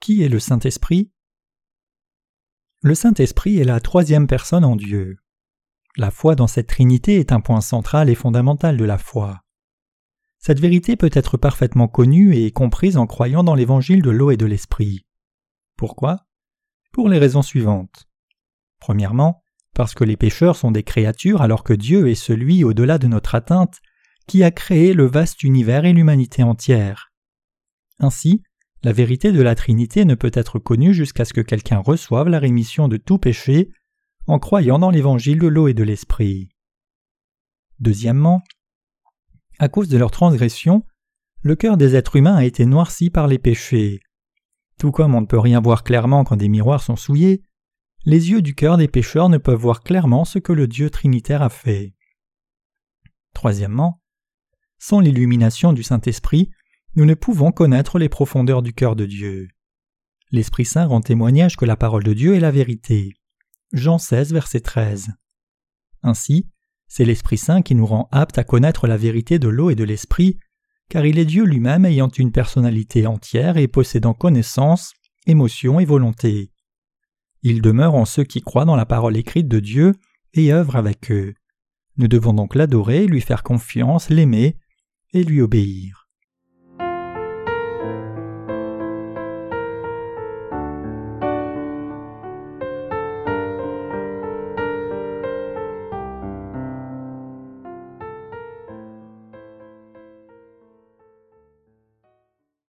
Qui est le Saint-Esprit? Le Saint-Esprit est la troisième personne en Dieu. La foi dans cette Trinité est un point central et fondamental de la foi. Cette vérité peut être parfaitement connue et comprise en croyant dans l'évangile de l'eau et de l'esprit. Pourquoi? Pour les raisons suivantes. Premièrement, parce que les pécheurs sont des créatures alors que Dieu est celui au-delà de notre atteinte qui a créé le vaste univers et l'humanité entière. Ainsi, la vérité de la Trinité ne peut être connue jusqu'à ce que quelqu'un reçoive la rémission de tout péché en croyant dans l'évangile de l'eau et de l'esprit. Deuxièmement, à cause de leur transgression, le cœur des êtres humains a été noirci par les péchés. Tout comme on ne peut rien voir clairement quand des miroirs sont souillés, les yeux du cœur des pécheurs ne peuvent voir clairement ce que le Dieu trinitaire a fait. Troisièmement, sans l'illumination du Saint-Esprit, nous ne pouvons connaître les profondeurs du cœur de Dieu. L'Esprit Saint rend témoignage que la parole de Dieu est la vérité. Jean 16, verset 13. Ainsi, c'est l'Esprit Saint qui nous rend aptes à connaître la vérité de l'eau et de l'Esprit, car il est Dieu lui-même ayant une personnalité entière et possédant connaissance, émotion et volonté. Il demeure en ceux qui croient dans la parole écrite de Dieu et œuvre avec eux. Nous devons donc l'adorer, lui faire confiance, l'aimer et lui obéir.